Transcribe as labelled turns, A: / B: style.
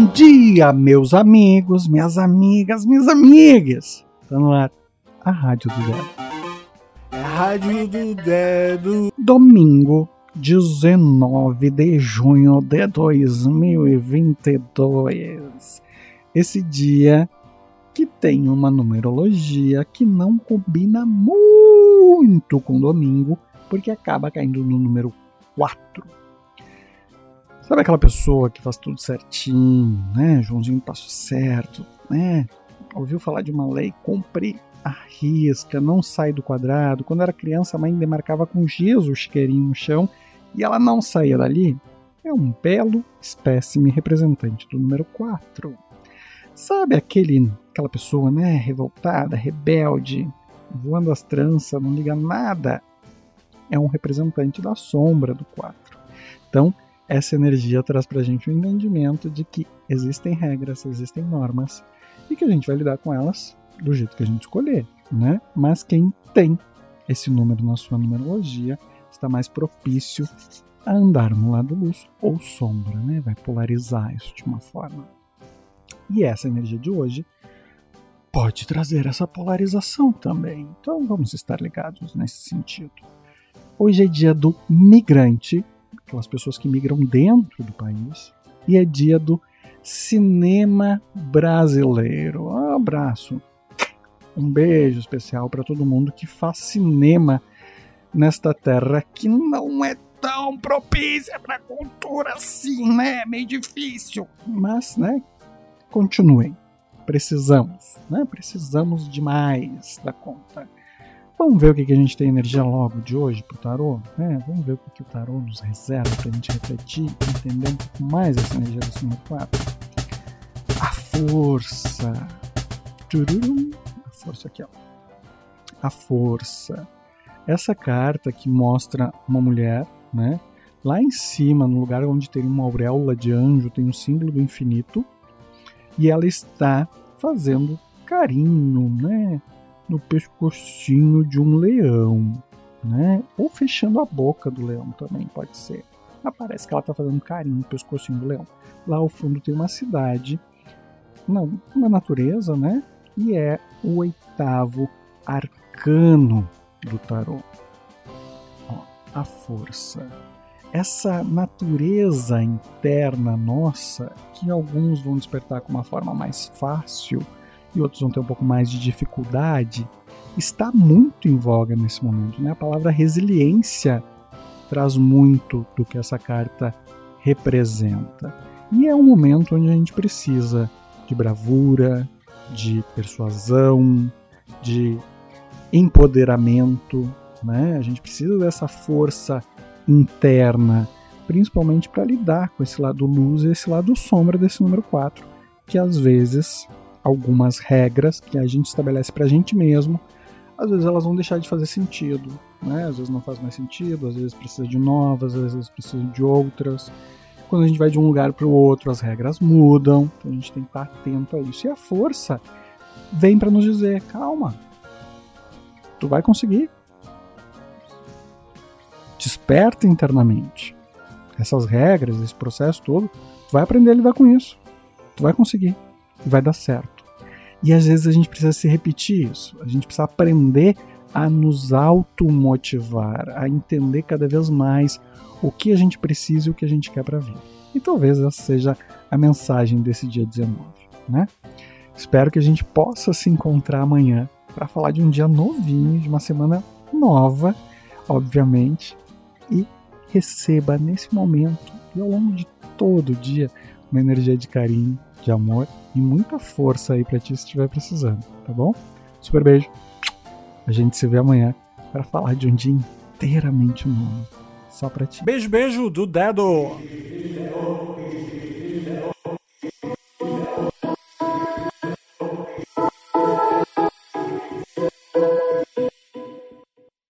A: Bom dia, meus amigos, minhas amigas, minhas amigas. Tá no ar a Rádio do Dedo.
B: É a Rádio do Dedo.
A: Domingo, 19 de junho de 2022. Esse dia que tem uma numerologia que não combina muito com domingo, porque acaba caindo no número 4. Sabe aquela pessoa que faz tudo certinho, né? Joãozinho passo certo, né? Ouviu falar de uma lei, cumpre a risca, não sai do quadrado. Quando era criança, a mãe demarcava com giz o chiqueirinho no chão e ela não saía dali. É um belo espécime representante do número 4. Sabe aquele, aquela pessoa, né, revoltada, rebelde, voando as tranças, não liga nada? É um representante da sombra do 4. Então, essa energia traz para a gente o um entendimento de que existem regras, existem normas e que a gente vai lidar com elas do jeito que a gente escolher, né? Mas quem tem esse número na sua numerologia está mais propício a andar no lado luz ou sombra, né? Vai polarizar isso de uma forma. E essa energia de hoje pode trazer essa polarização também. Então vamos estar ligados nesse sentido. Hoje é dia do migrante aquelas pessoas que migram dentro do país, e é dia do cinema brasileiro. Um abraço, um beijo especial para todo mundo que faz cinema nesta terra que não é tão propícia para cultura assim, né? É meio difícil, mas, né? Continuem. Precisamos, né? Precisamos demais da conta. Vamos ver o que, que a gente tem energia logo de hoje pro tarô? É, vamos ver o que, que o tarô nos reserva pra gente refletir e entender um pouco mais essa energia do signo 4. A força. Tururum. A força aqui, ó. A força. Essa carta que mostra uma mulher, né? Lá em cima, no lugar onde tem uma auréola de anjo, tem um símbolo do infinito. E ela está fazendo carinho, né? No pescocinho de um leão, né? Ou fechando a boca do leão também pode ser. Mas parece que ela está fazendo carinho no pescocinho do leão. Lá ao fundo tem uma cidade, não, uma natureza, né? E é o oitavo arcano do tarô. Ó, a força. Essa natureza interna nossa, que alguns vão despertar com uma forma mais fácil, e outros vão ter um pouco mais de dificuldade, está muito em voga nesse momento. Né? A palavra resiliência traz muito do que essa carta representa. E é um momento onde a gente precisa de bravura, de persuasão, de empoderamento. Né? A gente precisa dessa força interna, principalmente para lidar com esse lado luz e esse lado sombra desse número 4, que às vezes algumas regras que a gente estabelece para a gente mesmo, às vezes elas vão deixar de fazer sentido, né? Às vezes não faz mais sentido, às vezes precisa de novas, às vezes precisa de outras. Quando a gente vai de um lugar para o outro, as regras mudam, então a gente tem que estar atento a isso. E a força vem para nos dizer: calma, tu vai conseguir. Desperta internamente. Essas regras, esse processo todo, tu vai aprender a lidar com isso. Tu vai conseguir vai dar certo. E às vezes a gente precisa se repetir isso, a gente precisa aprender a nos automotivar, a entender cada vez mais o que a gente precisa e o que a gente quer para vida. E talvez essa seja a mensagem desse dia 19, né? Espero que a gente possa se encontrar amanhã para falar de um dia novinho, de uma semana nova, obviamente, e receba nesse momento e ao longo de todo o dia uma energia de carinho, de amor e muita força aí para ti se estiver precisando, tá bom? Super beijo. A gente se vê amanhã para falar de um dia inteiramente novo. Só para ti.
B: Beijo, beijo do dedo.